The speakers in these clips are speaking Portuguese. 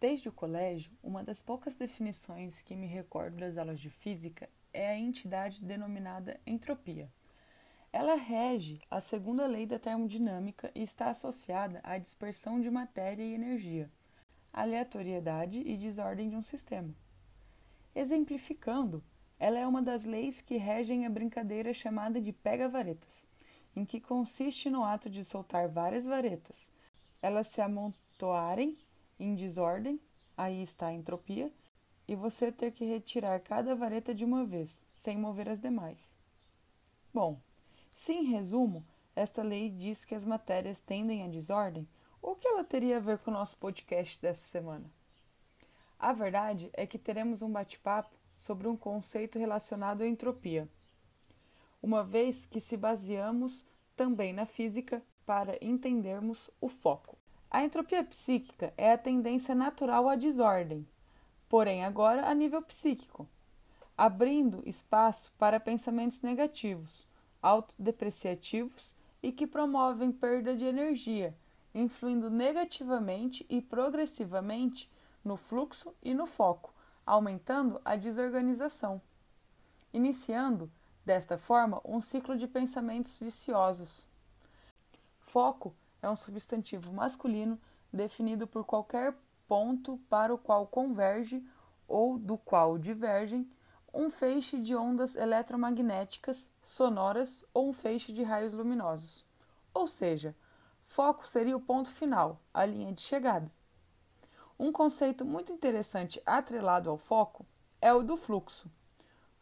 Desde o colégio, uma das poucas definições que me recordo das aulas de física é a entidade denominada entropia. Ela rege a segunda lei da termodinâmica e está associada à dispersão de matéria e energia, aleatoriedade e desordem de um sistema. Exemplificando, ela é uma das leis que regem a brincadeira chamada de pega-varetas, em que consiste no ato de soltar várias varetas, elas se amontoarem em desordem, aí está a entropia, e você ter que retirar cada vareta de uma vez, sem mover as demais. Bom, se em resumo, esta lei diz que as matérias tendem à desordem, o que ela teria a ver com o nosso podcast dessa semana? A verdade é que teremos um bate-papo sobre um conceito relacionado à entropia, uma vez que se baseamos também na física para entendermos o foco. A entropia psíquica é a tendência natural à desordem, porém agora a nível psíquico, abrindo espaço para pensamentos negativos, autodepreciativos e que promovem perda de energia, influindo negativamente e progressivamente no fluxo e no foco, aumentando a desorganização, iniciando, desta forma, um ciclo de pensamentos viciosos. Foco é um substantivo masculino definido por qualquer ponto para o qual converge ou do qual divergem um feixe de ondas eletromagnéticas sonoras ou um feixe de raios luminosos. Ou seja, foco seria o ponto final, a linha de chegada. Um conceito muito interessante atrelado ao foco é o do fluxo.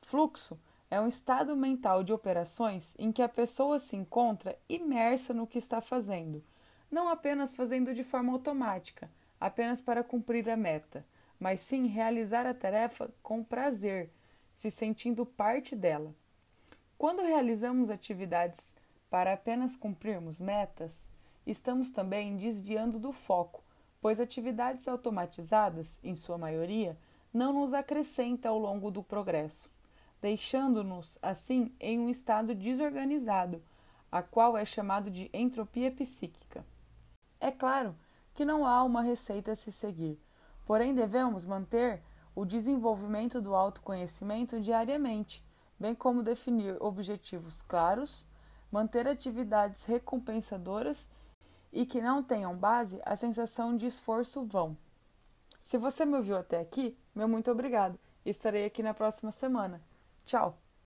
Fluxo é um estado mental de operações em que a pessoa se encontra imersa no que está fazendo não apenas fazendo de forma automática, apenas para cumprir a meta, mas sim realizar a tarefa com prazer, se sentindo parte dela. Quando realizamos atividades para apenas cumprirmos metas, estamos também desviando do foco, pois atividades automatizadas, em sua maioria, não nos acrescenta ao longo do progresso, deixando-nos assim em um estado desorganizado, a qual é chamado de entropia psíquica. É claro que não há uma receita a se seguir, porém devemos manter o desenvolvimento do autoconhecimento diariamente, bem como definir objetivos claros, manter atividades recompensadoras e que não tenham base a sensação de esforço vão. Se você me ouviu até aqui, meu muito obrigado. Estarei aqui na próxima semana. Tchau!